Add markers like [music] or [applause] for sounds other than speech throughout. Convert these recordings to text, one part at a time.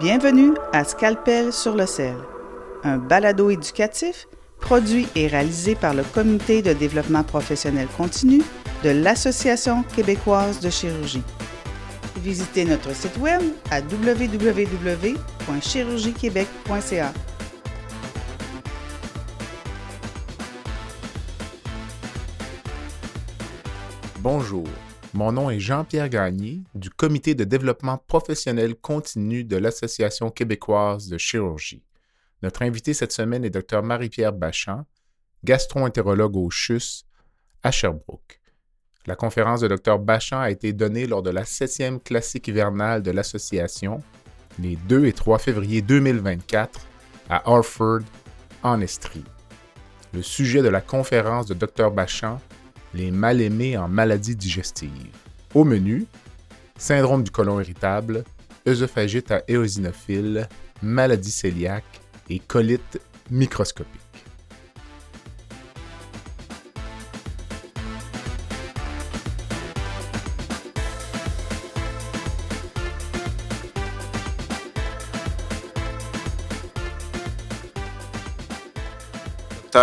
Bienvenue à Scalpel sur le sel, un balado éducatif produit et réalisé par le Comité de développement professionnel continu de l'Association québécoise de chirurgie. Visitez notre site web à www.chirurgiequebec.ca. Bonjour, mon nom est Jean-Pierre Gagné du Comité de développement professionnel continu de l'Association québécoise de chirurgie. Notre invité cette semaine est Dr Marie-Pierre Bachand, gastro-entérologue au CHUS à Sherbrooke. La conférence de Dr Bachand a été donnée lors de la septième classique hivernale de l'association les 2 et 3 février 2024 à Harford, en Estrie. Le sujet de la conférence de Dr Bachand les mal-aimés en maladies digestives. Au menu, syndrome du côlon irritable, œsophagite à éosinophile, maladie cœliaque et colite microscopique.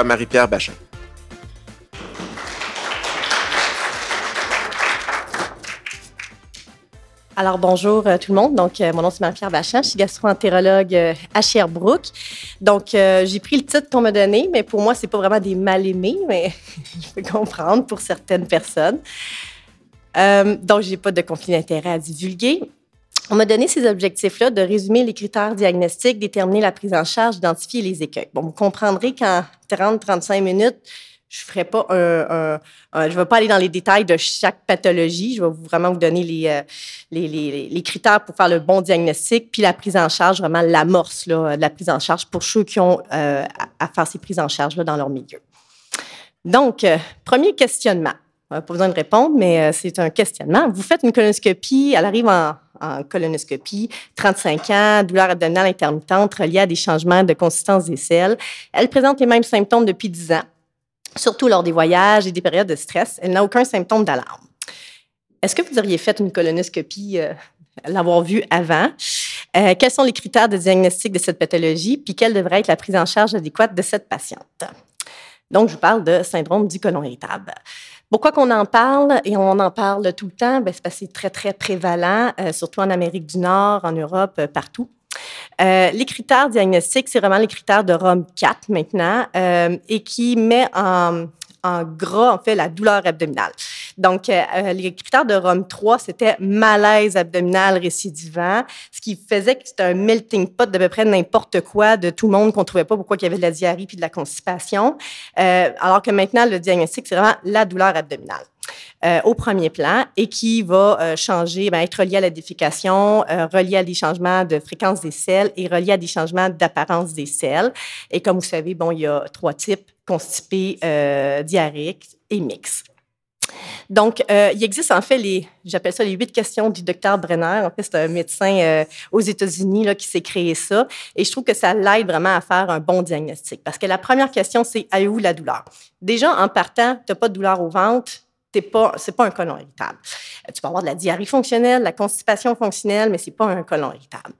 Marie-Pierre Bachin. Alors bonjour euh, tout le monde. Donc euh, mon nom c'est Marie-Pierre Bachin, je suis gastro-entérologue euh, à Sherbrooke. Donc j'ai pris le titre qu'on m'a donné, mais pour moi c'est pas vraiment des mal-aimés, mais [laughs] je peux comprendre pour certaines personnes. donc j'ai pas de conflit d'intérêt à divulguer. On m'a donné ces objectifs-là de résumer les critères diagnostiques, déterminer la prise en charge, identifier les écueils. Bon, vous comprendrez qu'en 30-35 minutes, je ferai pas un, je vais pas aller dans les détails de chaque pathologie. Je vais vraiment vous donner les, euh, les, les, les, critères pour faire le bon diagnostic, puis la prise en charge, vraiment l'amorce de la prise en charge pour ceux qui ont euh, à faire ces prises en charge là, dans leur milieu. Donc, euh, premier questionnement. Pas besoin de répondre, mais c'est un questionnement. Vous faites une colonoscopie, elle arrive en, en colonoscopie, 35 ans, douleur abdominale intermittente reliée à des changements de consistance des selles. Elle présente les mêmes symptômes depuis 10 ans surtout lors des voyages et des périodes de stress. Elle n'a aucun symptôme d'alarme. Est-ce que vous auriez fait une colonoscopie, euh, l'avoir vue avant? Euh, quels sont les critères de diagnostic de cette pathologie? Puis quelle devrait être la prise en charge adéquate de cette patiente? Donc, je vous parle de syndrome du côlon irritable. Pourquoi qu'on en parle et on en parle tout le temps? Ben, c'est parce que c'est très, très prévalent, euh, surtout en Amérique du Nord, en Europe, partout. Euh, les critères diagnostiques, c'est vraiment les critères de Rome 4 maintenant euh, et qui met en, en gras, en fait, la douleur abdominale. Donc, euh, les critères de Rome 3, c'était malaise abdominal récidivant, ce qui faisait que c'était un melting pot d'à peu près n'importe quoi de tout le monde qu'on trouvait pas pourquoi il y avait de la diarrhée puis de la constipation. alors que maintenant, le diagnostic, c'est vraiment la douleur abdominale. Euh, au premier plan et qui va euh, changer, ben, être relié à la défécation, euh, relié à des changements de fréquence des selles et relié à des changements d'apparence des selles. Et comme vous savez, bon, il y a trois types, constipé, diarrhéique et mix. Donc, il existe en fait les, j'appelle ça les huit questions du docteur Brenner. En fait, c'est un médecin aux États-Unis qui s'est créé ça. Et je trouve que ça l'aide vraiment à faire un bon diagnostic. Parce que la première question, c'est avez-vous la douleur? Déjà, en partant, tu n'as pas de douleur au ventre, c'est pas, pas un colon irritable. Tu peux avoir de la diarrhée fonctionnelle, de la constipation fonctionnelle, mais c'est pas un colon irritable.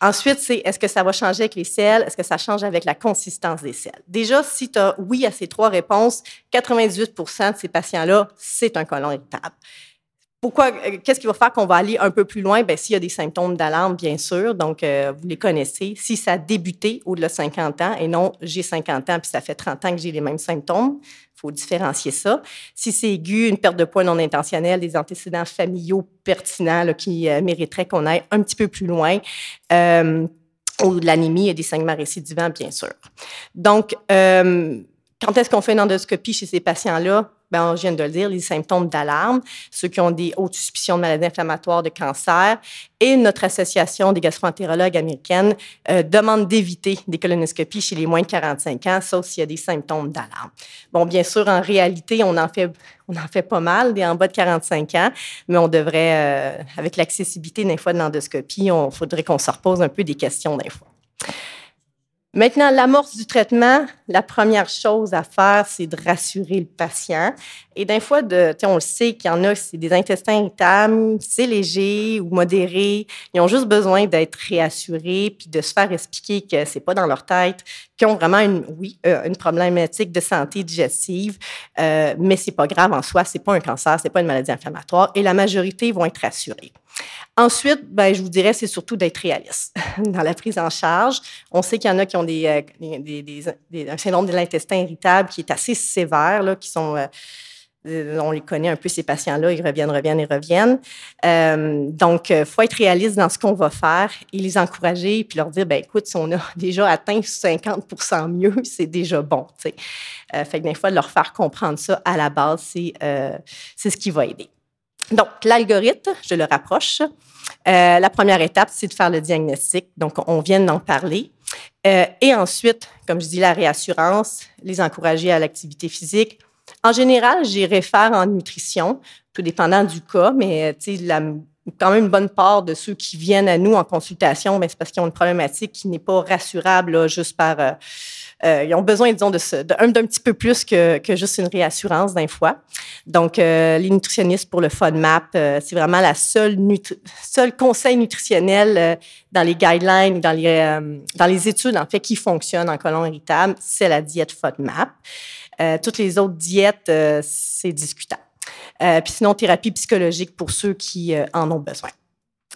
Ensuite, c'est est-ce que ça va changer avec les selles? Est-ce que ça change avec la consistance des selles? Déjà, si tu as oui à ces trois réponses, 98 de ces patients-là, c'est un colon irritable. Pourquoi, euh, qu'est-ce qui va faire qu'on va aller un peu plus loin? Bien, s'il y a des symptômes d'alarme, bien sûr, donc euh, vous les connaissez. Si ça a débuté au-delà de 50 ans, et non, j'ai 50 ans, puis ça fait 30 ans que j'ai les mêmes symptômes, il faut différencier ça. Si c'est aigu, une perte de poids non intentionnelle, des antécédents familiaux pertinents qui euh, mériteraient qu'on aille un petit peu plus loin, ou de l'anémie et des saignements récidivants, bien sûr. Donc, quand est-ce qu'on fait une endoscopie chez ces patients-là? Bien, je viens de le dire, les symptômes d'alarme, ceux qui ont des hautes suspicions de maladies inflammatoires, de cancer, et notre association des gastroentérologues américaines euh, demande d'éviter des colonoscopies chez les moins de 45 ans, sauf s'il y a des symptômes d'alarme. Bon, bien sûr, en réalité, on en fait, on en fait pas mal, des en bas de 45 ans, mais on devrait, euh, avec l'accessibilité des fois de l'endoscopie, on faudrait qu'on se repose un peu des questions des fois. Maintenant, l'amorce du traitement, la première chose à faire, c'est de rassurer le patient. Et d'un fois, de, on le sait qu'il y en a, c'est des intestins irritables, c'est léger ou modéré. Ils ont juste besoin d'être réassurés puis de se faire expliquer que c'est pas dans leur tête, qu'ils ont vraiment une, oui, euh, une problématique de santé digestive, euh, mais c'est pas grave en soi, c'est pas un cancer, c'est pas une maladie inflammatoire. Et la majorité vont être rassurés. Ensuite, ben, je vous dirais, c'est surtout d'être réaliste [laughs] dans la prise en charge. On sait qu'il y en a qui ont des, euh, syndrome de l'intestin irritable qui est assez sévère, là, qui sont euh, euh, on les connaît un peu, ces patients-là, ils reviennent, reviennent et reviennent. donc, il faut être réaliste dans ce qu'on va faire et les encourager, puis leur dire, ben écoute, si on a [laughs] déjà atteint 50% mieux, [laughs] c'est déjà bon. fait que des fois, de leur faire comprendre ça à la base, c'est ce qui va aider. Donc, l'algorithme, je le rapproche. Euh, la première étape, c'est de faire le diagnostic. Donc, on vient d'en parler. Euh, et ensuite, comme je dis, la réassurance, les encourager à l'activité physique. En général, j'y réfère en nutrition, tout dépendant du cas, mais la, quand même une bonne part de ceux qui viennent à nous en consultation, ben, c'est parce qu'ils ont une problématique qui n'est pas rassurable juste par... Euh, euh, ils ont besoin, disons, d'un de, petit peu plus que, que juste une réassurance d'un fois. Donc, euh, les nutritionnistes pour le FODMAP, euh, c'est vraiment la seule, seul conseil nutritionnel dans les guidelines, dans les, dans les études, en fait, qui fonctionne en colon irritable, c'est la diète FODMAP. toutes les autres diètes, c'est discutable. puis sinon, thérapie psychologique pour ceux qui en ont besoin.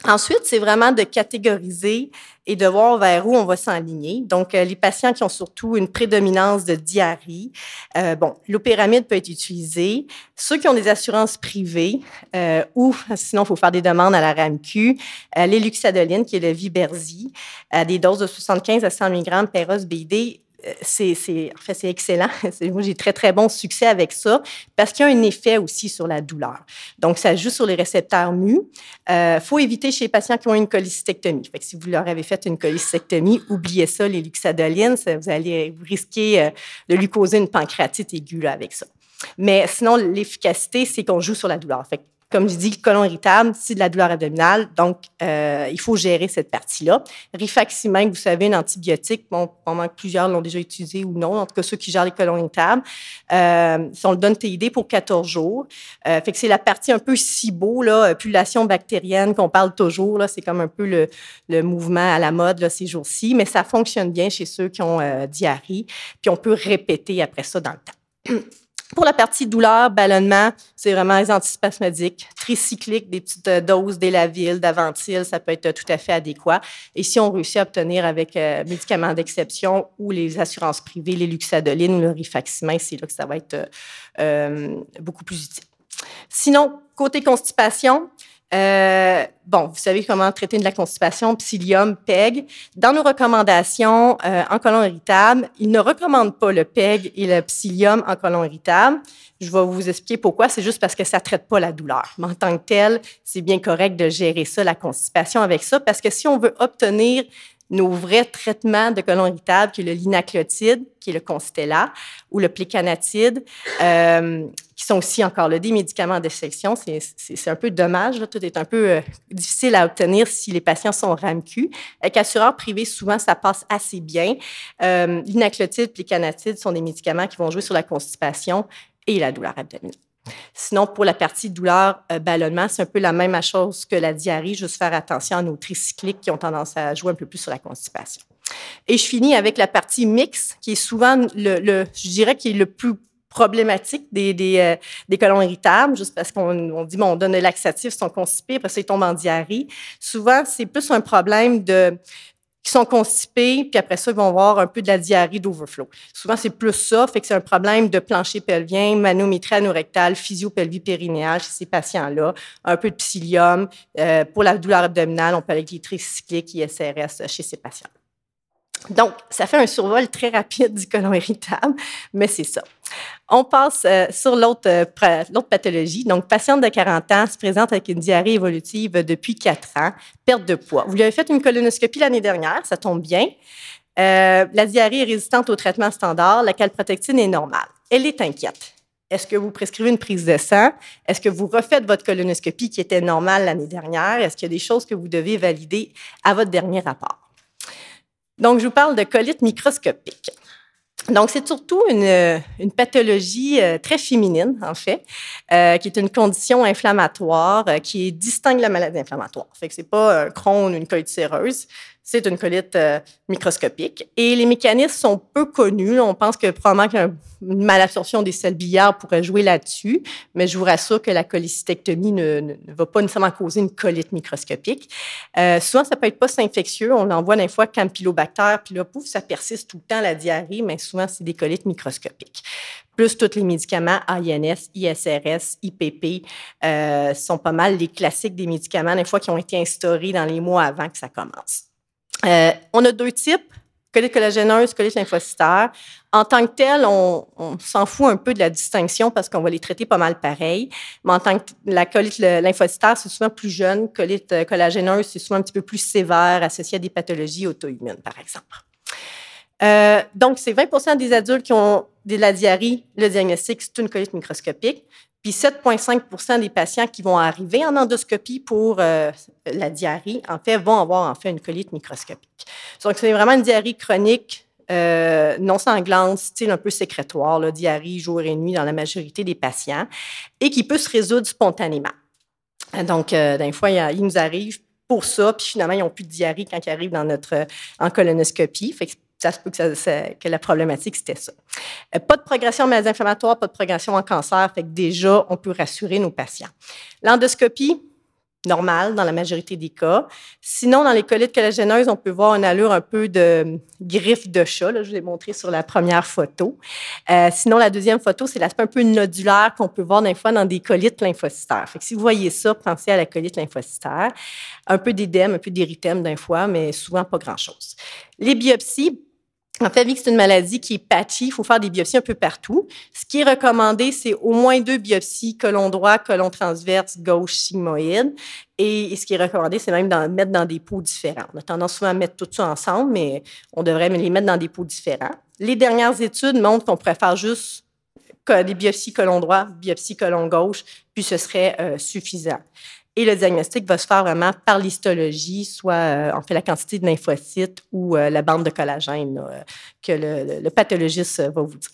Ensuite, c'est vraiment de catégoriser et de voir vers où on va s'enligner. Donc, euh, les patients qui ont surtout une prédominance de diarrhée, euh, bon, l'opéramide peut être utilisé. Ceux qui ont des assurances privées euh, ou, sinon, il faut faire des demandes à la RAMQ, euh, l'éluxadoline, qui est le Viberzi, à des doses de 75 à 100 mg per os BD, c'est, en fait, c'est excellent. [laughs] Moi, j'ai très, très bon succès avec ça parce qu'il y a un effet aussi sur la douleur. Donc, ça joue sur les récepteurs mu. Il euh, faut éviter chez les patients qui ont une cholecystectomie. Fait que si vous leur avez fait une cholecystectomie, oubliez ça, les luxadolines, vous allez vous risquer euh, de lui causer une pancréatite aiguë avec ça. Mais sinon, l'efficacité, c'est qu'on joue sur la douleur. Comme je dis, le colon irritable, c'est de la douleur abdominale, donc euh, il faut gérer cette partie-là. Rifaximin, vous savez, un antibiotique, bon, pendant que plusieurs l'ont déjà utilisé ou non, en tout cas ceux qui gèrent les colons irritables, euh, on le donne TID pour 14 jours. Euh, fait que c'est la partie un peu SIBO, là, population bactérienne qu'on parle toujours, c'est comme un peu le, mouvement à la mode ces jours-ci, mais ça fonctionne bien chez ceux qui ont euh, diarrhée, puis on peut répéter après ça dans le temps. [clears throat] Pour la partie douleur, ballonnement, c'est vraiment les antispasmodiques, tricycliques, des petites euh, doses d'Elavil, d'Aventil, ça peut être tout à fait adéquat. Et si on réussit à obtenir avec euh, médicaments d'exception ou les assurances privées, les luxadoline ou le rifaximin, c'est là que ça va être euh, beaucoup plus utile. Sinon, côté constipation, euh, bon, vous savez comment traiter de la constipation, psyllium, PEG. Dans nos recommandations euh, en colon irritable, ils ne recommandent pas le PEG et le psyllium en colon irritable. Je vais vous expliquer pourquoi. C'est juste parce que ça ne traite pas la douleur. Mais en tant que tel, c'est bien correct de gérer ça, la constipation avec ça, parce que si on veut obtenir nos vrais traitements de colon irritable, qui est le linaclotide, qui est le Constella, ou le plécanatide, euh, qui sont aussi encore là, des médicaments de sélection. C'est un peu dommage, tout est un peu euh, difficile à obtenir si les patients sont RAMQ. Avec assureur privé, souvent, ça passe assez bien. Euh, linaclotide, plécanatide sont des médicaments qui vont jouer sur la constipation et la douleur abdominale. Sinon, pour la partie douleur, euh, ballonnement, c'est un peu la même chose que la diarrhée, juste faire attention à nos tricycliques qui ont tendance à jouer un peu plus sur la constipation. Et je finis avec la partie mixte, qui est souvent le, je dirais, qui est le plus problématique des, des, euh, des colons irritables, juste parce qu'on dit, bon, on donne le laxatif, ils sont constipés, après ça, ils tombent en diarrhée. Souvent, c'est plus un problème de, qui sont constipés, puis après ça, ils vont avoir un peu de la diarrhée d'overflow. Souvent, c'est plus ça, fait que c'est un problème de plancher pelvien, manométrie anorectale, physiopelvie périnéale chez ces patients-là, un peu de psyllium. Euh, pour la douleur abdominale, on peut aller avec les tricycliques, ISRS chez ces patients. Donc, ça fait un survol très rapide du colon irritable, mais c'est ça. On passe euh, sur euh, l'autre pathologie. Donc, patiente de 40 ans se présente avec une diarrhée évolutive depuis 4 ans, perte de poids. Vous lui avez fait une colonoscopie l'année dernière, ça tombe bien. Euh, la diarrhée est résistante au traitement standard, la calprotectine est normale. Elle est inquiète. Est-ce que vous prescrivez une prise de sang? Est-ce que vous refaites votre colonoscopie qui était normale l'année dernière? Est-ce qu'il y a des choses que vous devez valider à votre dernier rapport? Donc, je vous parle de colite microscopique. Donc, c'est surtout une, pathologie euh, très féminine, en fait, euh, qui est une condition inflammatoire euh, qui distingue la maladie inflammatoire. Fait que c'est pas un Crohn ou une colite séreuse, c'est une colite euh, microscopique. Et les mécanismes sont peu connus. On pense que probablement qu'une malabsorption des selles biliaires pourrait jouer là-dessus, mais je vous rassure que la cholécystectomie ne, ne, va pas nécessairement causer une colite microscopique. Euh, souvent, ça peut être post-infectieux. On en voit des fois campylobactère, puis là, pouf, ça persiste tout le temps, la diarrhée, mais souvent, c'est des colites microscopiques plus tous les médicaments INS, ISRS, IPP, euh, sont pas mal les classiques des médicaments, des fois qui ont été instaurés dans les mois avant que ça commence. Euh, on a deux types, colite collagéneuse, colite lymphocytaire. En tant que tel, on, s'en fout un peu de la distinction parce qu'on va les traiter pas mal pareil. Mais en tant que la colite lymphocytaire, c'est souvent plus jeune. Colite euh, collagéneuse, c'est souvent un petit peu plus sévère, associé à des pathologies auto-immunes, par exemple. Euh, donc, c'est 20% des adultes qui ont de la diarrhée. Le diagnostic, c'est une colite microscopique. Puis 7,5 des patients qui vont arriver en endoscopie pour euh, la diarrhée, en fait, vont avoir en fait une colite microscopique. Donc, c'est vraiment une diarrhée chronique, euh, non sanglante, style un peu sécrétoire, là, diarrhée jour et nuit dans la majorité des patients, et qui peut se résoudre spontanément. Donc, euh, des fois, il, nous arrive pour ça, puis finalement, ils n'ont plus de diarrhée quand ils arrivent dans notre, en colonoscopie. Fait que ça se peut que, la problématique, c'était ça. Euh, pas de progression en maladie inflammatoire, pas de progression en cancer, fait que déjà, on peut rassurer nos patients. L'endoscopie, normale dans la majorité des cas. Sinon, dans les colites collagéneuses, on peut voir une allure un peu de griffe de chat. Je vous ai montré sur la première photo. Euh, sinon, la deuxième photo, c'est l'aspect un peu nodulaire qu'on peut voir des fois dans des colites lymphocytaires. Si vous voyez ça, pensez à la colite lymphocytaire. Un peu d'édème, un peu d'érythème d'un fois, mais souvent pas grand-chose. Les biopsies, en fait, vu que c'est une maladie qui est patchy, il faut faire des biopsies un peu partout. Ce qui est recommandé, c'est au moins deux biopsies, colon droit, colon transverse, gauche, sigmoïde. Et, ce qui est recommandé, c'est même de mettre dans des pots différents. On a tendance souvent à mettre tout ça ensemble, mais on devrait les mettre dans des pots différents. Les dernières études montrent qu'on pourrait faire juste des biopsies colon droit, biopsie colon gauche, puis ce serait euh, suffisant. Et le diagnostic va se faire vraiment par l'histologie, soit euh, en fait la quantité de lymphocytes ou euh, la bande de collagène là, que le, pathologiste va vous dire.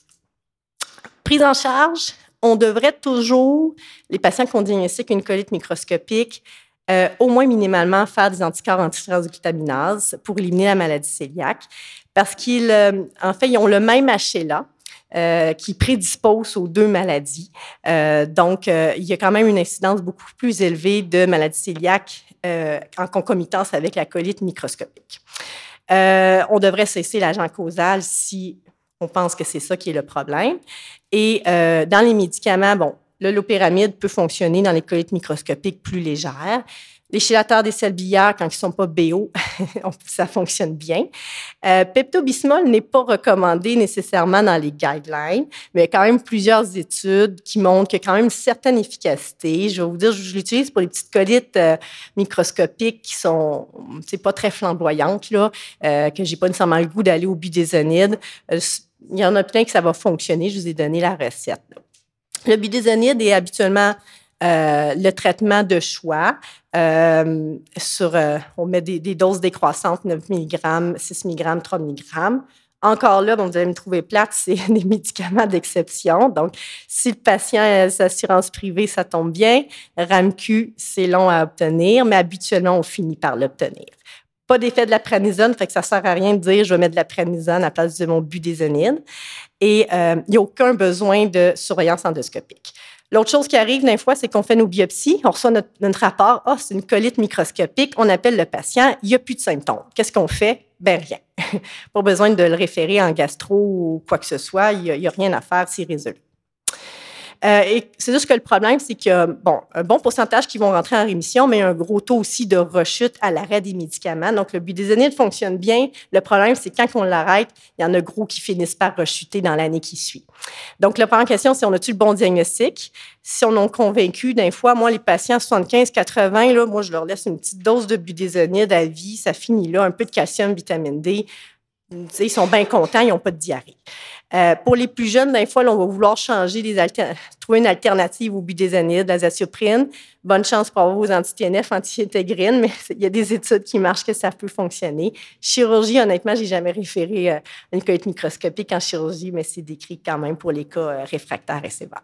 Prise en charge, on devrait toujours, les patients qui ont diagnostiqué une colite microscopique, euh, au moins minimalement faire des anticorps antitransglutaminase pour éliminer la maladie cœliaque, parce qu'ils, euh, en fait, ils ont le même HLA, euh, qui prédispose aux deux maladies. Euh, donc, euh, il y a quand même une incidence beaucoup plus élevée de maladies cœliaques en concomitance avec la colite microscopique. On devrait cesser l'agent causal si on pense que c'est ça qui est le problème. Et dans les médicaments, bon, le peut fonctionner dans les colites microscopiques plus légères. Les chélateurs des selles biliaires, quand ils ne sont pas BO, [laughs] ça fonctionne bien. Euh, Pepto-Bismol n'est pas recommandé nécessairement dans les guidelines, mais il y a quand même plusieurs études qui montrent qu'il y a quand même une certaine efficacité. Je vais vous dire, je l'utilise pour les petites colites euh, microscopiques qui sont, pas très flamboyantes, là, euh, que j'ai pas nécessairement le goût d'aller au budésonide. Euh, il y en a plein que ça va fonctionner. Je vous ai donné la recette. Le budésonide est habituellement euh, le traitement de choix. Euh, sur, euh, on met des, doses décroissantes, 9 mg, 6 mg, 3 mg. Encore là, bon, vous allez me trouver plate, [laughs] c'est des médicaments d'exception. Donc, si le patient a sa assurance privée, ça tombe bien. RAMQ, c'est long à obtenir, mais habituellement, on finit par l'obtenir. Pas d'effet de la pranisone, fait que ça sert à rien de dire je vais mettre de la pranisone à la place de mon budésonide. Et euh, il n'y a aucun besoin de surveillance endoscopique. L'autre chose qui arrive des fois, c'est qu'on fait nos biopsies, on reçoit notre, rapport, oh, c'est une colite microscopique, on appelle le patient, il n'y a plus de symptômes. Qu'est-ce qu'on fait? Ben rien. [laughs] Pas besoin de le référer en gastro ou quoi que ce soit, il n'y a, a, rien à faire, c'est résolu. Euh, et c'est juste que le problème, c'est a bon, un bon pourcentage qui vont rentrer en rémission, mais un gros taux aussi de rechute à l'arrêt des médicaments. Donc, le budésonide fonctionne bien. Le problème, c'est quand on l'arrête, il y en a gros qui finissent par rechuter dans l'année qui suit. Donc, la première question, c'est on a-tu le bon diagnostic? Si on est convaincu, d'un fois, moi, les patients 75-80, là, moi, je leur laisse une petite dose de budésonide à vie. Ça finit là, un peu de calcium, vitamine D ils sont bien contents, ils n'ont pas de diarrhée. Euh, pour les plus jeunes, d'un fois, on va vouloir changer trouver une alternative au budesonide, l'azathioprine. Bonne chance pour avoir vos anti-TNF, anti-intégrine, [laughs] mais il y a des études qui marchent que ça peut fonctionner. Chirurgie, honnêtement, j'ai jamais référé à une colite microscopique en chirurgie, mais c'est décrit quand même pour les cas réfractaires et sévères.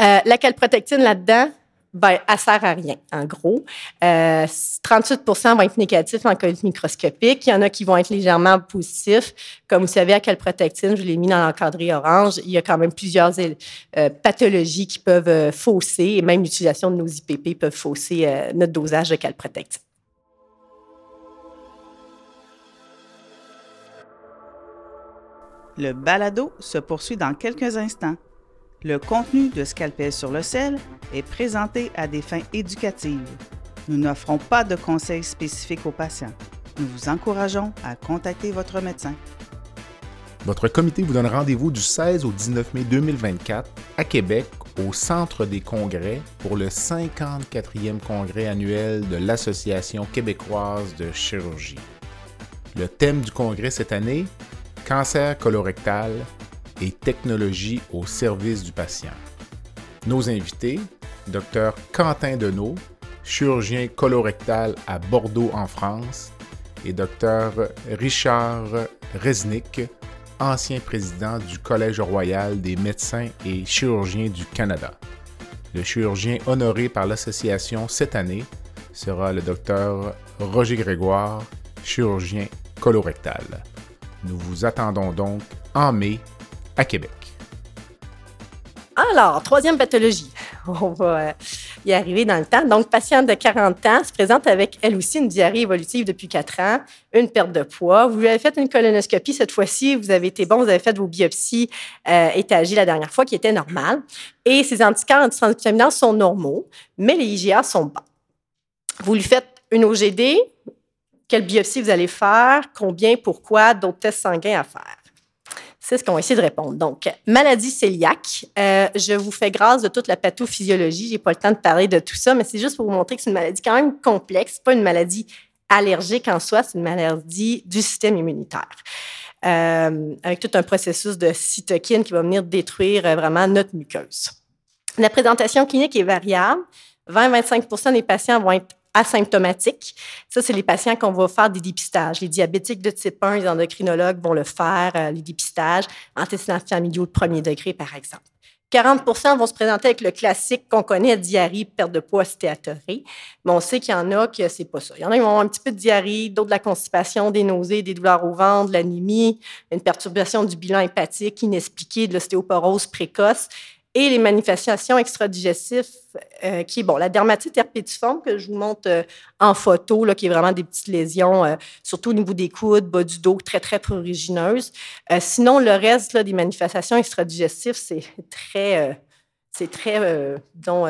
Euh, la calprotectine là-dedans, ben, elle sert à rien, en gros. 38 euh, vont être négatifs en colite microscopique. Il y en a qui vont être légèrement positifs. Comme vous savez, à calprotectine, je l'ai mis dans l'encadré orange, il y a quand même plusieurs euh, pathologies qui peuvent fausser, et même l'utilisation de nos IPP peuvent fausser notre dosage de calprotectine. Le balado se poursuit dans quelques instants. Le contenu de Scalpel sur le sel est présenté à des fins éducatives. Nous n'offrons pas de conseils spécifiques aux patients. Nous vous encourageons à contacter votre médecin. Votre comité vous donne rendez-vous du 16 au 19 mai 2024 à Québec au Centre des congrès pour le 54e congrès annuel de l'Association québécoise de chirurgie. Le thème du congrès cette année, cancer colorectal, et technologie au service du patient. Nos invités, Dr Quentin Deneau, chirurgien colorectal à Bordeaux en France, et Dr Richard Resnick, ancien président du Collège royal des médecins et chirurgiens du Canada. Le chirurgien honoré par l'association cette année sera le Dr Roger Grégoire, chirurgien colorectal. Nous vous attendons donc en mai à Québec. Alors, troisième pathologie. [laughs] On va euh, y arriver dans le temps. Donc, patiente de 40 ans se présente avec elle aussi une diarrhée évolutive depuis 4 ans, une perte de poids. Vous lui avez fait une colonoscopie cette fois-ci, vous avez été bon, vous avez fait vos biopsies euh, étagées la dernière fois qui étaient normales. Et ses anticorps antitransglutaminants sont normaux, mais les IgA sont bas. Vous lui faites une OGD, quelle biopsie vous allez faire, combien, pourquoi, d'autres tests sanguins à faire. Ce qu'on va essayer de répondre. Donc, maladie cœliaque. Euh, je vous fais grâce de toute la pathophysiologie. J'ai pas le temps de parler de tout ça, mais c'est juste pour vous montrer que c'est une maladie quand même complexe. Pas une maladie allergique en soi, c'est une maladie du système immunitaire. Euh, avec tout un processus de cytokine qui va venir détruire euh, vraiment notre muqueuse. La présentation clinique est variable. 20-25% des patients vont être asymptomatiques. Ça, c'est les patients qu'on va faire des dépistages. Les diabétiques de type 1, les endocrinologues vont le faire, euh, les dépistages, antécédents familiaux de premier degré, par exemple. 40% vont se présenter avec le classique qu'on connaît, diarrhée, perte de poids, stéatorée. Mais on sait qu'il y en a que c'est pas ça. Il y en a qui vont avoir un petit peu de diarrhée, d'autres de la constipation, des nausées, des douleurs au ventre, de l'anémie, une perturbation du bilan hépatique inexpliquée, de l'ostéoporose précoce et les manifestations extradigestives, euh, qui est bon, la dermatite herpétiforme que je vous montre euh, en photo, là, qui est vraiment des petites lésions, euh, surtout au niveau des coudes, bas du dos, très, très prurigineuses. sinon, le reste des manifestations extradigestives, c'est très, c'est très, disons,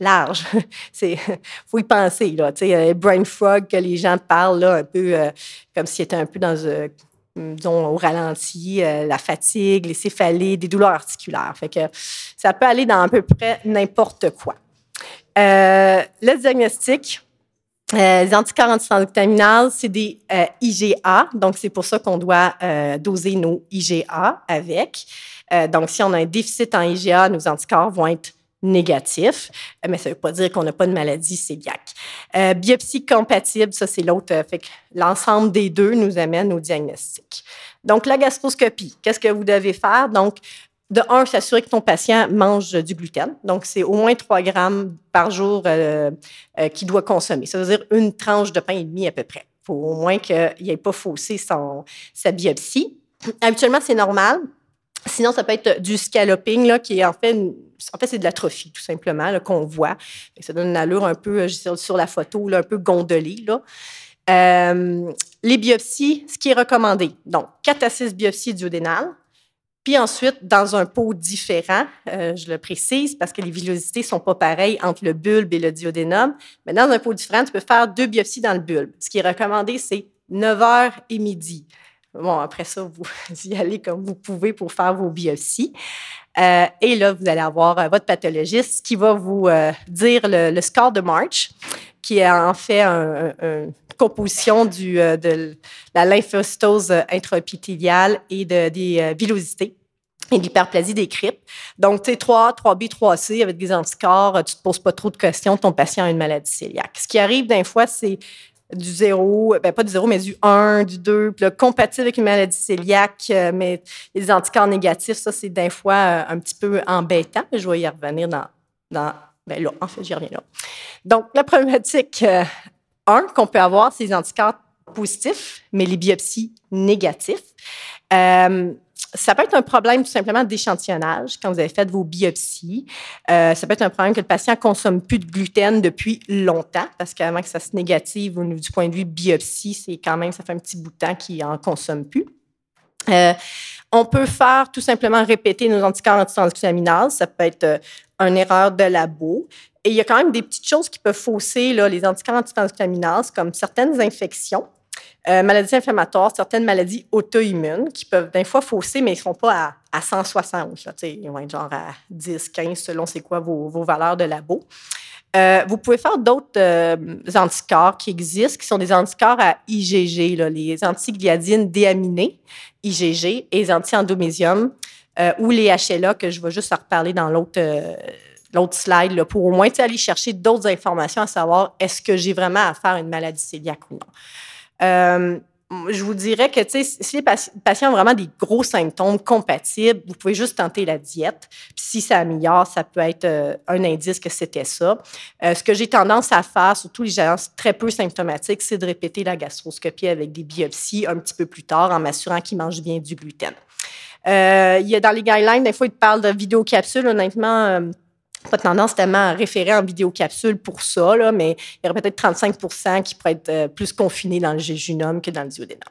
large. [laughs] C'est faut y penser là. Brain frog que les gens parlent là, un peu comme s'il était un peu dans disons, au ralenti, euh, la fatigue, les céphalées, des douleurs articulaires. Fait que ça peut aller dans à peu près n'importe quoi. Euh, le diagnostic, euh, les anticorps antitransglutaminales, c'est des IgA, donc c'est pour ça qu'on doit doser nos IgA avec. donc, si on a un déficit en IgA, nos anticorps vont être négatif, mais ça ne veut pas dire qu'on n'a pas de maladie cœliaque. Euh, biopsie compatible, ça c'est l'autre. Euh, l'ensemble des deux nous amène au diagnostic. Donc la gastroscopie, qu'est-ce que vous devez faire? Donc de un, s'assurer que ton patient mange du gluten. Donc, c'est au moins 3 grammes par jour euh, qu'il doit consommer. Ça veut dire une tranche de pain et demi à peu près. Il faut au moins qu'il n'ait pas faussé sa biopsie. Habituellement, c'est normal. Sinon, ça peut être du scalloping, là, qui est en fait, en fait, c'est de l'atrophie, tout simplement, qu'on voit. Ça donne une allure un peu, euh, sur, la photo, là, un peu gondolée. Là. Euh, les biopsies, ce qui est recommandé. Donc, 4 à 6 biopsies duodénales. Puis ensuite, dans un pot différent, euh, je le précise parce que les villosités ne sont pas pareilles entre le bulbe et le duodénum, mais dans un pot différent, tu peux faire deux biopsies dans le bulbe. Ce qui est recommandé, c'est 9 heures et midi. Bon, après ça, vous [laughs] y allez comme vous pouvez pour faire vos biopsies. Euh, et là, vous allez avoir euh, votre pathologiste qui va vous euh, dire le, score de March, qui est en fait un, surcomposition du, de la lymphocytose intraépithéliale et de, des villosités et l'hyperplasie des cryptes. Donc, tu sais, 3A, 3B, 3C avec des anticorps, tu te poses pas trop de questions, ton patient a une maladie cœliaque. Ce qui arrive d'un fois, c'est du zéro, ben pas du zéro, mais du 1, du 2, puis compatible avec une maladie cœliaque, euh, mais les anticorps négatifs, ça, c'est d'un fois euh, un petit peu embêtant. Je vais y revenir dans, dans ben là, en fait, j'y reviens là. Donc, la problématique 1 euh, qu'on peut avoir, c'est les anticorps positifs, mais les biopsies négatifs. Euh, ça peut être un problème tout simplement d'échantillonnage quand vous avez fait vos biopsies. Euh, ça peut être un problème que le patient consomme plus de gluten depuis longtemps, parce qu'avant que ça se négative du point de vue biopsie, c'est quand même, ça fait un petit bout de temps qu'il en consomme plus. Euh, on peut faire tout simplement répéter nos anticorps antitransaminases. Ça peut être euh, une erreur de labo. Et il y a quand même des petites choses qui peuvent fausser là, les anticorps antitransaminases, comme certaines infections. Euh, maladies inflammatoires, certaines maladies auto-immunes qui peuvent des fois fausser, mais ils ne sont pas à, 160. ils vont être genre à 10, 15 selon c'est quoi vos, valeurs de labo. Euh, vous pouvez faire d'autres euh, anticorps qui existent, qui sont des anticorps à IgG, les antigliadines déaminées, IgG, et les anti-endomésium, ou les HLA, que je vais juste en reparler dans l'autre slide, pour au moins aller chercher d'autres informations à savoir est-ce que j'ai vraiment à faire une maladie cœliaque ou non. Euh, je vous dirais que si les patients ont vraiment des gros symptômes compatibles, vous pouvez juste tenter la diète. Si ça améliore, ça peut être euh, un indice que c'était ça. Euh, ce que j'ai tendance à faire, surtout les gens très peu symptomatiques, c'est de répéter la gastroscopie avec des biopsies un petit peu plus tard en m'assurant qu'ils mangent bien du gluten. il y a dans les guidelines, des fois, ils parlent de vidéocapsules. Honnêtement, pas tendance tellement à référer en vidéocapsule pour ça, là, mais il y aurait peut-être 35% qui pourraient être euh, plus confinés dans le jéjunum que dans le duodénum.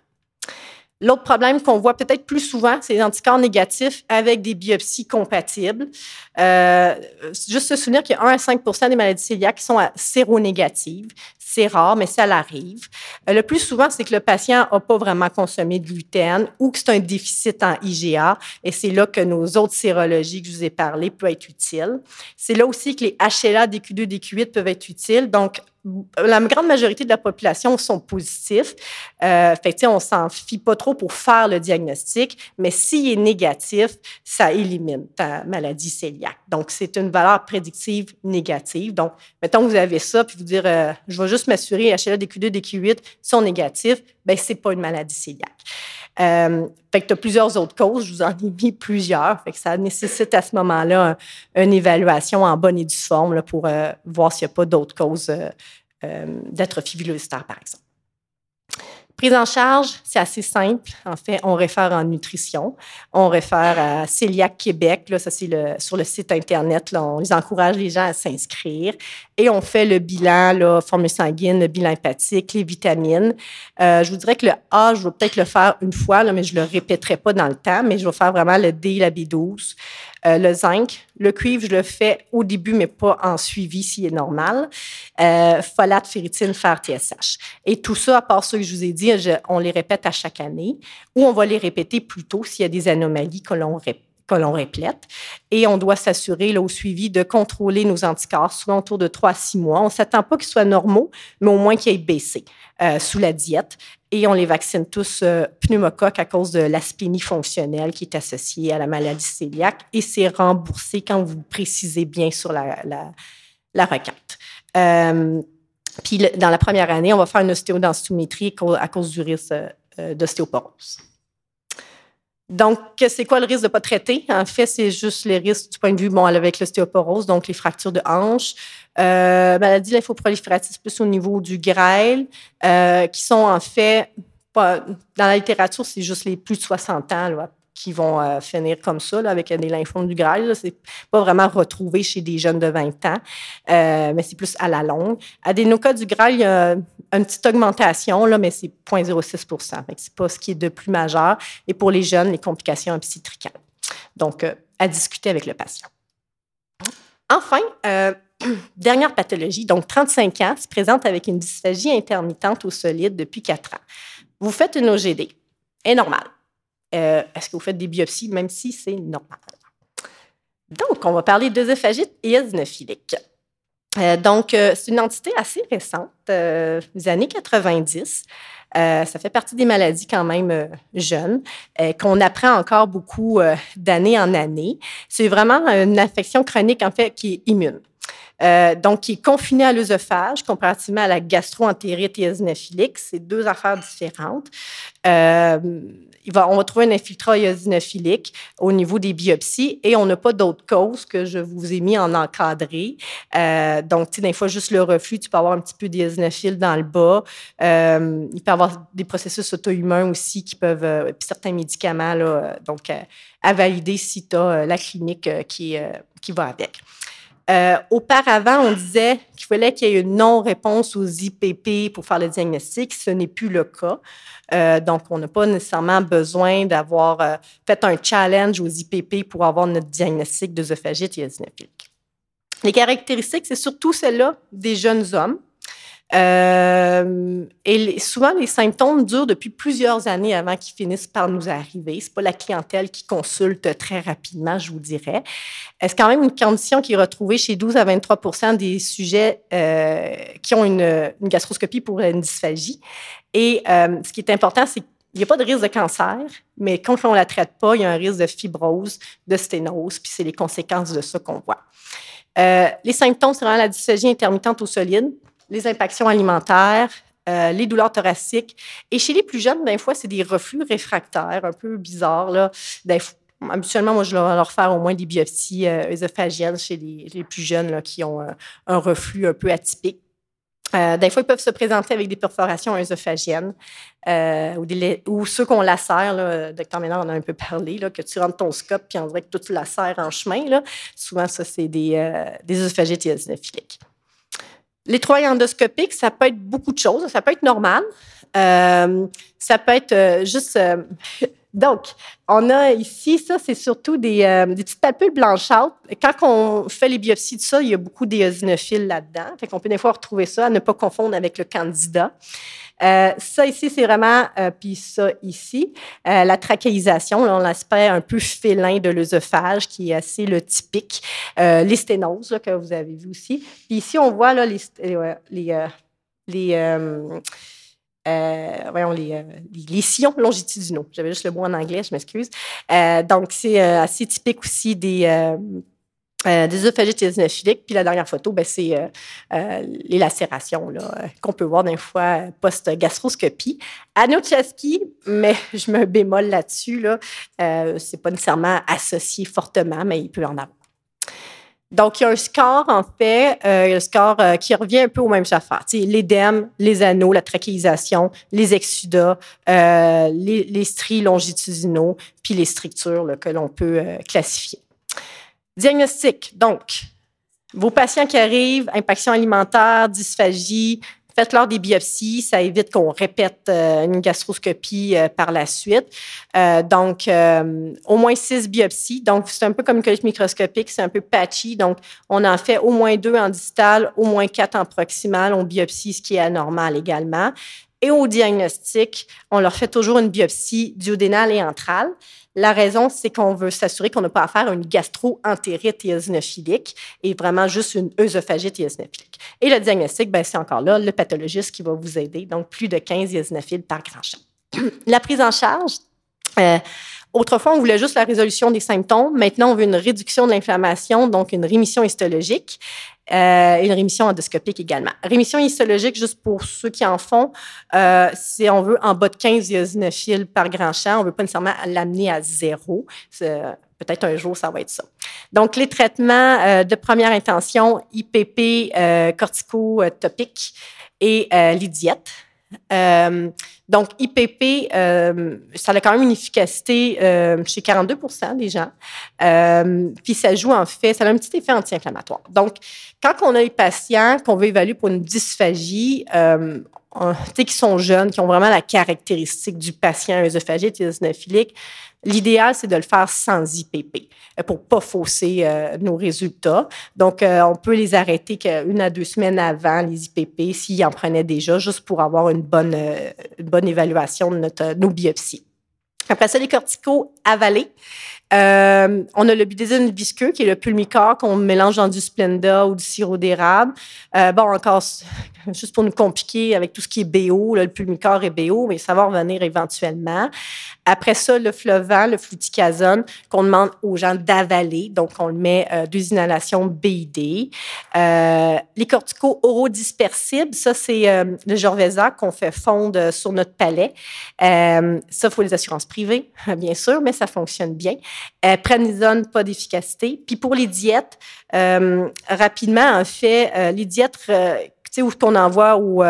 L'autre problème qu'on voit peut-être plus souvent, c'est les anticorps négatifs avec des biopsies compatibles. Euh, juste se souvenir qu'il y a 1 à 5 des maladies cœliaques qui sont séronégatives. C'est rare, mais ça l'arrive. Euh, le plus souvent, c'est que le patient n'a pas vraiment consommé de gluten ou que c'est un déficit en IgA. Et c'est là que nos autres sérologies que je vous ai parlé peuvent être utiles. C'est là aussi que les HLA, DQ2, DQ8 peuvent être utiles. Donc, la grande majorité de la population sont positifs. Euh, fait on s'en fie pas trop pour faire le diagnostic, mais s'il est négatif, ça élimine ta maladie cœliaque. Donc, c'est une valeur prédictive négative. Donc, mettons que vous avez ça, puis vous dire, euh, je vais juste m'assurer, HLA, DQ2, DQ8 sont négatifs, ben c'est pas une maladie cœliaque. Euh, fait que tu as plusieurs autres causes, je vous en ai mis plusieurs. Fait que ça nécessite à ce moment-là une évaluation en bonne et due forme là, pour euh, voir s'il n'y a pas d'autres causes euh, euh d'atrophie par exemple. Prise en charge, c'est assez simple. En fait, on réfère en nutrition. On réfère à Celiac Québec. Là, ça, c'est le, sur le site Internet. Là, on les encourage les gens à s'inscrire. Et on fait le bilan, la formule sanguine, le bilan hépatique, les vitamines. Euh, je vous dirais que le A, je vais peut-être le faire une fois, là, mais je ne le répéterai pas dans le temps, mais je vais faire vraiment le D, la B12. Euh, le zinc, le cuivre, je le fais au début, mais pas en suivi s'il est normal. Euh, folate, ferritine, fer, TSH. Et tout ça, à part ceux que je vous ai dit, on les répète à chaque année ou on va les répéter plus tôt s'il y a des anomalies que l'on répète que l'on répète. Et on doit s'assurer au suivi de contrôler nos anticorps, souvent autour de 3 à 6 mois. On ne s'attend pas qu'ils soient normaux, mais au moins qu'ils aient baissé euh, sous la diète et on les vaccine tous euh, pneumocoque à cause de l'aspénie fonctionnelle qui est associée à la maladie cœliaque et c'est remboursé quand vous précisez bien sur la, la, requête. Euh, puis dans la première année, on va faire une ostéodensitométrie à cause du risque euh, d'ostéoporose. Donc, c'est quoi le risque de ne pas traiter? En fait, c'est juste les risques du point de vue, bon, avec l'ostéoporose, donc les fractures de hanche, euh, maladie lymphoproliférative plus au niveau du grêle, euh, qui sont en fait, pas, dans la littérature, c'est juste les plus de 60 ans là, qui vont euh, finir comme ça, là, avec des lymphomes du grêle. C'est pas vraiment retrouvé chez des jeunes de 20 ans, euh, mais c'est plus à la longue. À des du grêle, il y a une petite augmentation, là, mais c'est 0,06% C'est pas ce qui est de plus majeur. Et pour les jeunes, les complications obstétricales. Donc, euh, à discuter avec le patient. Enfin, [clears throat] dernière pathologie, donc 35 ans, se présente avec une dysphagie intermittente ou solide depuis 4 ans. Vous faites une OGD, est normal. Euh, est-ce que vous faites des biopsies, même si c'est normal? Donc, on va parler d'œsophagite eosinophilique. donc, c'est une entité assez récente, des années 90. ça fait partie des maladies quand même jeunes, qu'on apprend encore beaucoup d'année en année. C'est vraiment une infection chronique, en fait, qui est immune. Euh, donc, qui est confiné à l'œsophage comparativement à la gastro-entérite eosinophilique. C'est deux affaires différentes. Euh, on va trouver un infiltrat eosinophilique au niveau des biopsies et on n'a pas d'autres causes que je vous ai mis en encadré. Euh, donc, tu sais, des fois, juste le reflux, tu peux avoir un petit peu d'éosinophile dans le bas. Euh, il peut y avoir des processus auto-humains aussi qui peuvent, euh, puis certains médicaments, là, donc, à valider si tu as la clinique qui, qui va avec. Euh, auparavant, on disait qu'il fallait qu'il y ait une non-réponse aux IPP pour faire le diagnostic. Ce n'est plus le cas. Euh, donc, on n'a pas nécessairement besoin d'avoir euh, fait un challenge aux IPP pour avoir notre diagnostic d'œsophagite eosinophilique. Les caractéristiques, c'est surtout celles-là des jeunes hommes. Euh, et souvent, les symptômes durent depuis plusieurs années avant qu'ils finissent par nous arriver. C'est pas la clientèle qui consulte très rapidement, je vous dirais. C'est quand même une condition qui est retrouvée chez 12 à 23 des sujets euh, qui ont une, gastroscopie pour une dysphagie. Et euh, ce qui est important, c'est qu'il n'y a pas de risque de cancer, mais quand on ne la traite pas, il y a un risque de fibrose, de sténose, puis c'est les conséquences de ça qu'on voit. les symptômes, c'est vraiment la dysphagie intermittente au solide, les impactions alimentaires, euh, les douleurs thoraciques. Et chez les plus jeunes, des fois, c'est des reflux réfractaires un peu bizarres. Là. habituellement, moi, je vais leur faire au moins des biopsies euh, œsophagiennes chez les, plus jeunes qui ont euh, un reflux un peu atypique. des fois, ils peuvent se présenter avec des perforations œsophagiennes ou, des, ceux qu'on lacère. Là, docteur Ménard en a un peu parlé, que tu rentres ton scope puis on dirait que tu lacères en chemin. Souvent, ça, c'est des, des œsophagites eosinophiliques. Les trois endoscopiques, ça peut être beaucoup de choses. Ça peut être normal. Euh, ça peut être euh, juste. Euh, [laughs] donc, on a ici, ça, c'est surtout des, petites papules blanchâtres. Quand on fait les biopsies de ça, il y a beaucoup d'éosinophiles là-dedans. Fait qu'on peut des fois retrouver ça, à ne pas confondre avec le candida. Euh, ça ici, c'est vraiment, euh, puis ça ici, euh, la trachéisation, l'aspect un peu félin de l'œsophage qui est assez le typique. les sténoses que vous avez vu aussi. Puis ici, on voit là, les, les, voyons, les, les, sillons longitudinaux. J'avais juste le mot en anglais, je m'excuse. donc, c'est assez typique aussi des, euh, des eosinophiliques. Puis la dernière photo, ben, c'est euh, euh, les lacérations qu'on peut voir d'un fois post-gastroscopie. Anochaski, mais [laughs] je me bémol là-dessus, là, c'est pas nécessairement associé fortement, mais il peut en avoir. Donc, il y a un score, en fait, un score qui revient un peu au même affaire. L'édème, les anneaux, la trachéisation, les exsudats, les, les, stries longitudinaux, puis les strictures que l'on peut classifier. Diagnostic. Donc, vos patients qui arrivent, impaction alimentaire, dysphagie, faites-leur des biopsies. Ça évite qu'on répète euh, une gastroscopie euh, par la suite. Euh, donc, au moins six biopsies. Donc, c'est un peu comme une colite microscopique, c'est un peu patchy. Donc, on en fait au moins deux en distal, au moins quatre en proximal. On biopsie ce qui est anormal également. Et au diagnostic, on leur fait toujours une biopsie duodénale et antrale. La raison, c'est qu'on veut s'assurer qu'on n'a pas affaire à une gastro-entérite eosinophilique et vraiment juste une œsophagite eosinophilique. Et le diagnostic, ben, c'est encore là le pathologiste qui va vous aider, donc plus de 15 eosinophiles par grand champ. [clears throat] la prise en charge, euh, Autrefois, on voulait juste la résolution des symptômes. Maintenant, on veut une réduction de l'inflammation, donc une rémission histologique euh, une rémission endoscopique également. Rémission histologique, juste pour ceux qui en font, euh, c'est on veut en bas de 15 eosinophiles par grand champ. On veut pas nécessairement l'amener à zéro. Peut-être un jour, ça va être ça. Donc, les traitements euh, de première intention, IPP, euh, corticotopique et euh, les. Euh, donc, IPP, euh, ça a quand même une efficacité euh, chez 42% des gens. puis, ça joue en fait, ça a un petit effet anti-inflammatoire. Donc, quand on a les patients qu'on veut évaluer pour une dysphagie, qui sont jeunes, qui ont vraiment la caractéristique du patient œsophagite eosinophilique, L'idéal, c'est de le faire sans IPP euh, pour pas fausser euh, nos résultats. Donc, euh, on peut les arrêter une à deux semaines avant les IPP s'ils en prenaient déjà, juste pour avoir une bonne évaluation de notre, nos biopsies. Après ça, les corticaux avalés. Euh, on a le bidésine visqueux, qui est le pulmicor qu'on mélange dans du Splenda ou du sirop d'érable. Euh, bon, encore, [laughs] juste pour nous compliquer avec tout ce qui est BO, le pulmicor est BO, mais ça va revenir éventuellement. Après ça, le fleuvant, le fluticasone, qu'on demande aux gens d'avaler. Donc, on le met euh, deux inhalations BID. Euh, les corticaux orodispersibles, ça, c'est le Jorvesa qu'on fait fondre sur notre palais. Ça, il faut les assurances privées, [laughs] bien sûr, mais ça fonctionne bien. Euh, pas d'efficacité. Puis pour les diètes, rapidement, en fait, les diètes, tu sais, où qu'on envoie ou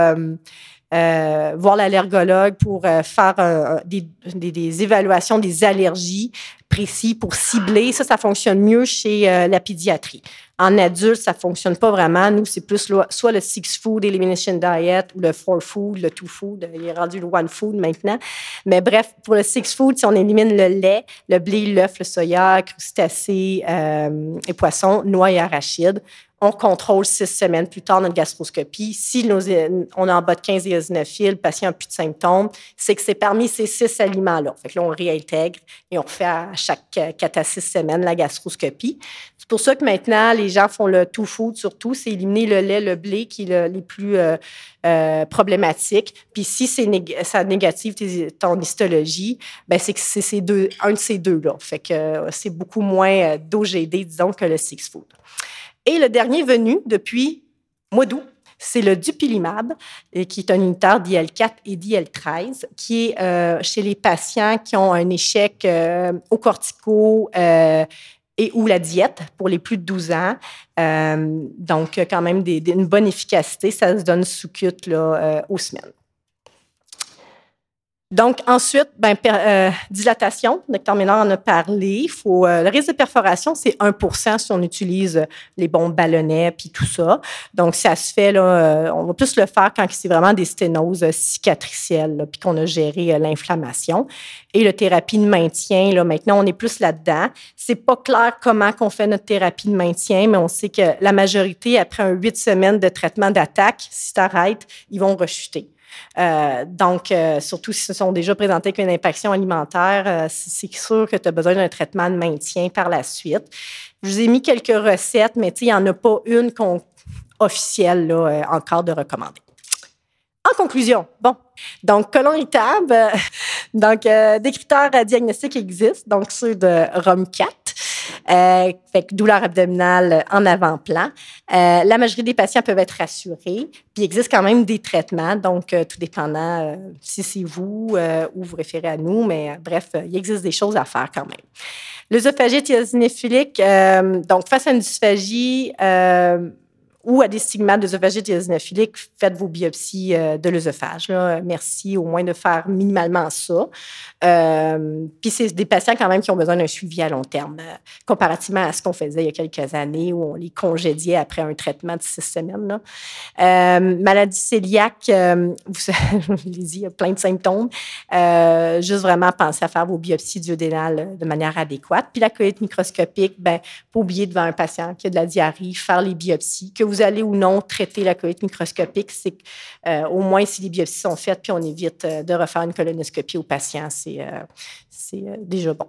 euh, voir l'allergologue pour euh, faire euh, des, évaluations des allergies précis pour cibler. Ça, ça fonctionne mieux chez la pédiatrie. En adulte, ça fonctionne pas vraiment. Nous, c'est plus soit le Six Food Elimination Diet ou le Four Food, le Two Food. Il est rendu le One Food maintenant. Mais bref, pour le Six Food, si on élimine le lait, le blé, l'œuf, le soya, crustacés et poissons, noix et arachides, on contrôle six semaines plus tard notre gastroscopie. Si nos, on est en bas de 15 eosinophile, le patient n'a plus de symptômes, c'est que c'est parmi ces six aliments-là. Fait que là, on réintègre et on refait à chaque 4 à 6 semaines la gastroscopie. C'est pour ça que maintenant, les gens font le tout food surtout, c'est éliminer le lait, le blé qui est le, les plus euh, euh, problématiques. Puis si c'est ça négative ton histologie, ben c'est que c'est un de ces deux-là. Fait que euh, c'est beaucoup moins d'OGD, disons, que le six food. Et le dernier venu depuis mois d'août, c'est le Dupilimab, qui est un unitaire d'IL4 et d'IL13, qui est euh, chez les patients qui ont un échec euh, au cortico euh, et ou la diète pour les plus de 12 ans. donc, quand même des, une bonne efficacité. Ça se donne sous cut là, aux semaines. Donc, ensuite, ben, euh, dilatation, le docteur Ménard en a parlé. Faut, euh, le risque de perforation, c'est 1% si on utilise les bons ballonnets puis tout ça. Donc, ça se fait, là, euh, on va plus le faire quand c'est vraiment des sténoses cicatricielles puis qu'on a géré l'inflammation. Et la thérapie de maintien, là, maintenant, on est plus là-dedans. C'est pas clair comment qu'on fait notre thérapie de maintien, mais on sait que la majorité, après un huit semaines de traitement d'attaque, si tu arrêtes, ils vont rechuter. Euh, donc, euh, surtout si ce sont déjà présentés avec une impaction alimentaire, euh, c'est sûr que tu as besoin d'un traitement de maintien par la suite. Je vous ai mis quelques recettes, mais il n'y en a pas une officielle là, encore de recommander. En conclusion, bon, donc colon irritable, [laughs] donc des critères diagnostiques existent, donc ceux de ROM4, euh, douleur abdominale en avant-plan. Euh, la majorité des patients peuvent être rassurés. Puis il existe quand même des traitements, donc euh, tout dépendant euh, si c'est vous ou vous référez à nous, mais bref, il existe des choses à faire quand même. L'œsophagite eosinophilique, donc face à une dysphagie, ou à des stigmates d'œsophagite eosinophilique, faites vos biopsies euh, de l'œsophage. Merci au moins de faire minimalement ça. Euh, puis c'est des patients quand même qui ont besoin d'un suivi à long terme, euh, comparativement à ce qu'on faisait il y a quelques années où on les congédiait après un traitement de six semaines. Maladie cœliaque, vous, [laughs] je l'ai dit, il y a plein de symptômes. juste vraiment penser à faire vos biopsies duodénales de manière adéquate. Puis la colite microscopique, ben, pas oublier devant un patient qui a de la diarrhée, faire les biopsies, que vous vous allez ou non traiter la colite microscopique, c'est euh, au moins si les biopsies sont faites, puis on évite euh, de refaire une colonoscopie au patient, c'est euh, déjà bon.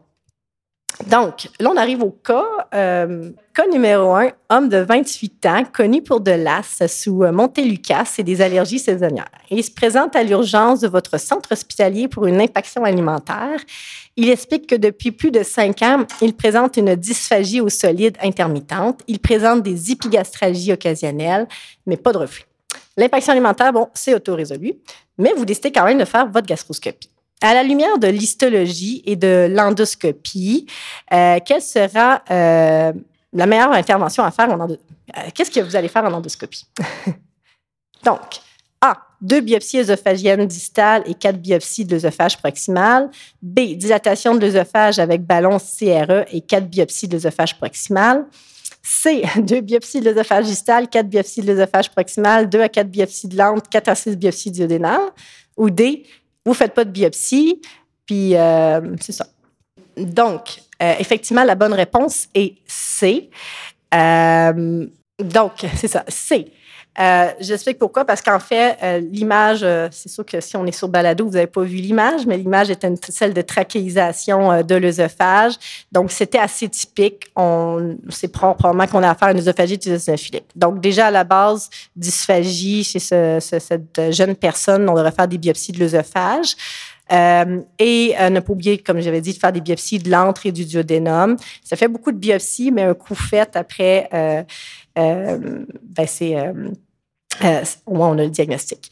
Donc, là, on arrive au cas. cas numéro un, homme de 28 ans, connu pour de l'as sous Montélucas et des allergies saisonnières. Il se présente à l'urgence de votre centre hospitalier pour une impaction alimentaire. Il explique que depuis plus de cinq ans, il présente une dysphagie au solide intermittente. Il présente des épigastralgies occasionnelles, mais pas de reflux. L'impaction alimentaire, bon, c'est autorésolu, mais vous décidez quand même de faire votre gastroscopie. À la lumière de l'histologie et de l'endoscopie, euh, quelle sera euh, la meilleure intervention à faire en endoscopie? Euh, qu'est-ce que vous allez faire en endoscopie? [laughs] Donc, A. Deux biopsies œsophagiennes distales et quatre biopsies de l'œsophage proximal. B. Dilatation de l'œsophage avec ballon CRE et quatre biopsies de l'œsophage proximal. C. [laughs] Deux biopsies de l'œsophage distal, quatre biopsies de l'œsophage proximal, deux à quatre biopsies de l'antre, quatre à six biopsies duodénales. Ou D. Vous faites pas de biopsie, puis euh, c'est ça. Donc, euh, effectivement, la bonne réponse est C. Euh, donc, c'est ça, C. Euh, J'explique pourquoi, parce qu'en fait, euh, l'image, euh, c'est sûr que si on est sur balado, vous n'avez pas vu l'image, mais l'image était celle de trachéisation euh, de l'œsophage. Donc, c'était assez typique. C'est probablement qu'on a affaire à une œsophagie eosinophilique. Donc, déjà, à la base, dysphagie chez ce, ce, cette jeune personne, on devrait faire des biopsies de l'œsophage. Euh, et euh, ne pas oublier, comme j'avais dit, de faire des biopsies de l'antre et du duodénum. Ça fait beaucoup de biopsies, mais un coup fait après, euh, ben c'est euh, on a le diagnostic.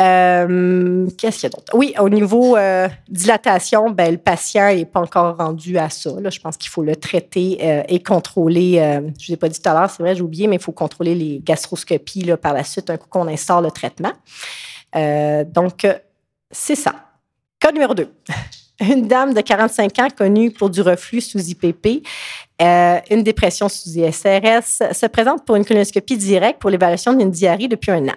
Euh, Qu'est-ce qu'il y a d'autre? Oui, au niveau euh, dilatation, ben, le patient n'est pas encore rendu à ça. Je pense qu'il faut le traiter euh, et contrôler. Euh, je ne vous ai pas dit tout à l'heure, c'est vrai, j'ai oublié, mais il faut contrôler les gastroscopies là, par la suite, un coup qu'on instaure le traitement. donc, c'est ça. Cas numéro 2. Une dame de 45 ans connue pour du reflux sous IPP, euh, une dépression sous ISRS, se présente pour une colonoscopie directe pour l'évaluation d'une diarrhée depuis un an.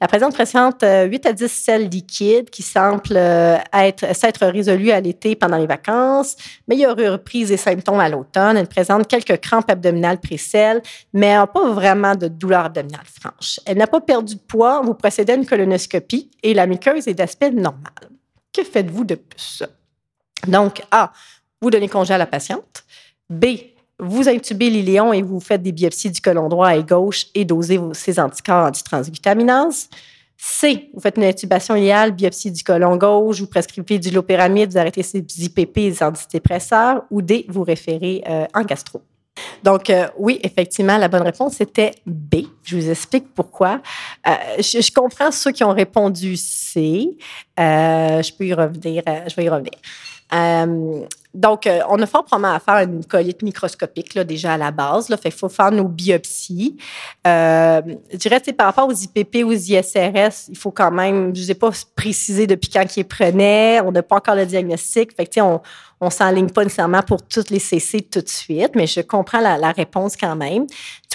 La présente présente 8 euh, à 10 selles liquides qui semblent euh, être, s'être résolues à l'été pendant les vacances, mais il y a eu reprise des symptômes à l'automne. Elle présente quelques crampes abdominales pré-selles, mais pas vraiment de douleur abdominale franche. Elle n'a pas perdu de poids. Vous procédez à une colonoscopie et la muqueuse est d'aspect normal. Que faites-vous de plus? Donc, A, vous donnez congé à la patiente. B, vous intubez l'iléon et vous faites des biopsies du côlon droit et gauche et dosez ces anticorps antitransglutaminase. C, vous faites une intubation idéale, biopsie du côlon gauche, vous prescrivez du lopéramide, vous arrêtez ces IPP et antidépresseurs. Ou D, vous référez euh, en gastro. Donc, euh, oui, effectivement, la bonne réponse était B. Je vous explique pourquoi. Euh, je, comprends ceux qui ont répondu C. je peux y revenir. je vais y revenir. Euh, donc, euh, on a fort probablement à faire une colite microscopique là, déjà à la base. Là, fait qu'il faut faire nos biopsies. Euh, je dirais, par rapport aux IPP, aux ISRS, il faut quand même, je ne sais pas préciser depuis quand ils prenaient. On n'a pas encore le diagnostic. Fait que, on, ne s'enligne pas nécessairement pour toutes les CC tout de suite, mais je comprends la réponse quand même.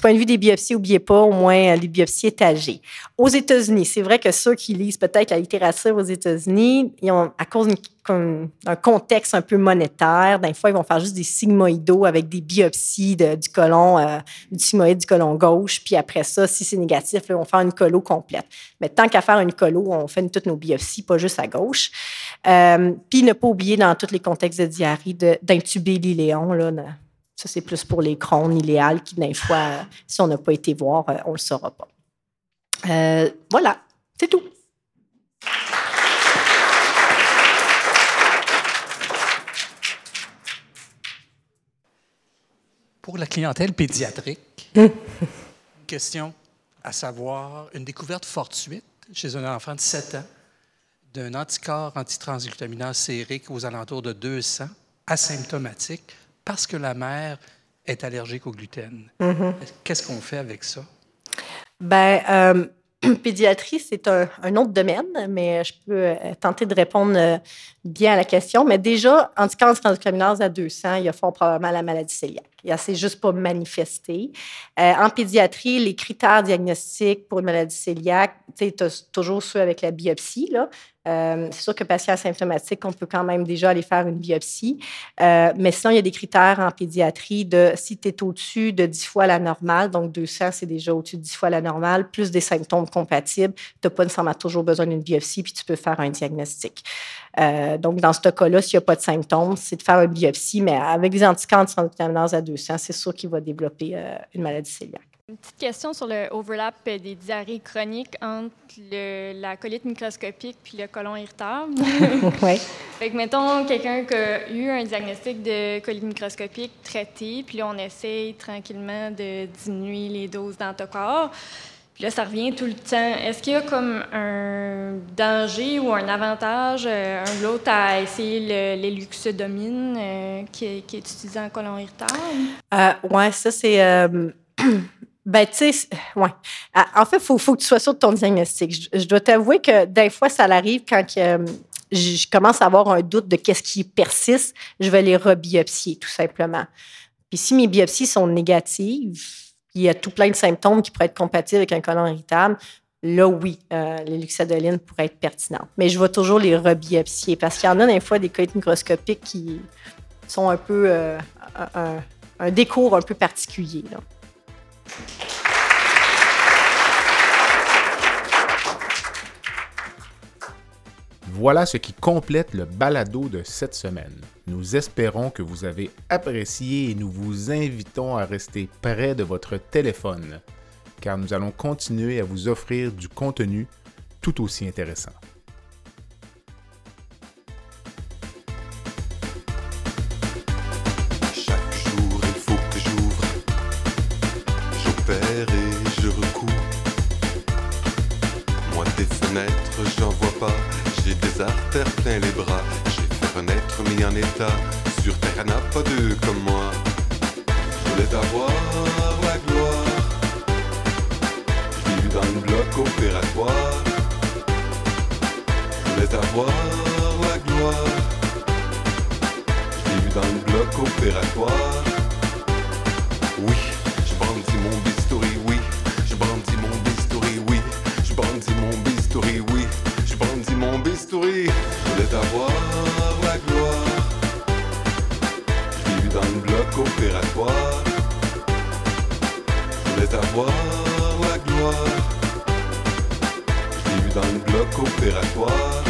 Du point de vue des biopsies, n'oubliez pas au moins les biopsies étagées. Aux États-Unis, c'est vrai que ceux qui lisent peut-être la littérature aux États-Unis, à cause d'un contexte un peu monétaire, des fois, ils vont faire juste des sigmoïdaux avec des biopsies du colon, euh, du sigmoïde du colon gauche, puis après ça, si c'est négatif, ils vont faire une colo complète. Mais tant qu'à faire une colo, on fait toutes nos biopsies, pas juste à gauche. Euh, puis ne pas oublier dans tous les contextes de diarrhée d'intuber l'iléon. Là, ça, c'est plus pour les crônes iléales qui, des fois, si on n'a pas été voir, euh, on ne le saura pas. Euh, voilà, c'est tout. Pour la clientèle pédiatrique, une question à savoir, une découverte fortuite chez un enfant de 7 ans d'un anticorps antitransglutaminase sérique aux alentours de 200, asymptomatique, parce que la mère est allergique au gluten. Mm-hmm. Qu'est-ce qu'on fait avec ça? Ben, euh, [clears throat] pédiatrie, c'est un, autre domaine, mais je peux euh, tenter de répondre euh, bien à la question. Mais déjà, anticorps transglutaminase à 200, il y a fort probablement la maladie cœliaque. Il s'est juste pas manifesté. en pédiatrie, les critères diagnostiques pour une maladie cœliaque, tu sais, toujours ceux avec la biopsie, là, euh, c'est sûr que patient asymptomatique, on peut quand même déjà aller faire une biopsie. Euh, mais sinon, il y a des critères en pédiatrie de si tu es au-dessus de 10 fois la normale, donc 200, c'est déjà au-dessus de 10 fois la normale, plus des symptômes compatibles, tu n'as pas nécessairement toujours besoin d'une biopsie, puis tu peux faire un diagnostic. Euh, donc, dans ce cas-là, s'il n'y a pas de symptômes, c'est de faire une biopsie, mais avec des anticorps à 200, c'est sûr qu'il va développer une maladie cœliaque. Une petite question sur le overlap des diarrhées chroniques entre la colite microscopique puis le colon irritable. [laughs] oui. Fait que, mettons, quelqu'un qui a eu un diagnostic de colite microscopique traité, puis là, on essaye tranquillement de diminuer les doses d'antocorps. Puis là, ça revient tout le temps. Est-ce qu'il y a comme un danger ou un avantage, euh, un ou l'autre, à essayer l'éluxodomine euh, qui, est utilisé en colon irritable? Euh, oui, ça, c'est. [clears throat] Ben, tu sais, ouais. Ah, en fait, il faut, que tu sois sûr de ton diagnostic. Je, dois t'avouer que des fois, ça arrive quand euh, je commence à avoir un doute de qu'est-ce qui persiste, je vais les rebiopsier, tout simplement. Puis si mes biopsies sont négatives, il y a tout plein de symptômes qui pourraient être compatibles avec un colon irritable, là, oui, euh, les luxadoline pourraient être pertinentes. Mais je vais toujours les rebiopsier parce qu'il y en a des fois des coïtes microscopiques qui sont un peu euh, un, un, un peu particulier. Là. Voilà ce qui complète le balado de cette semaine. Nous espérons que vous avez apprécié et nous vous invitons à rester près de votre téléphone, car nous allons continuer à vous offrir du contenu tout aussi intéressant. J'en vois pas. J'ai des artères plein les bras. J'ai fait renaître, mis en état. Sur terre, n'a pas deux comme moi. Je voulais avoir la gloire. Je eu dans le bloc opératoire. Je voulais avoir la gloire. Je eu dans le bloc opératoire. Avoir la gloire. Je eu dans le bloc opératoire. Je voulais avoir la gloire. Je eu dans le bloc opératoire.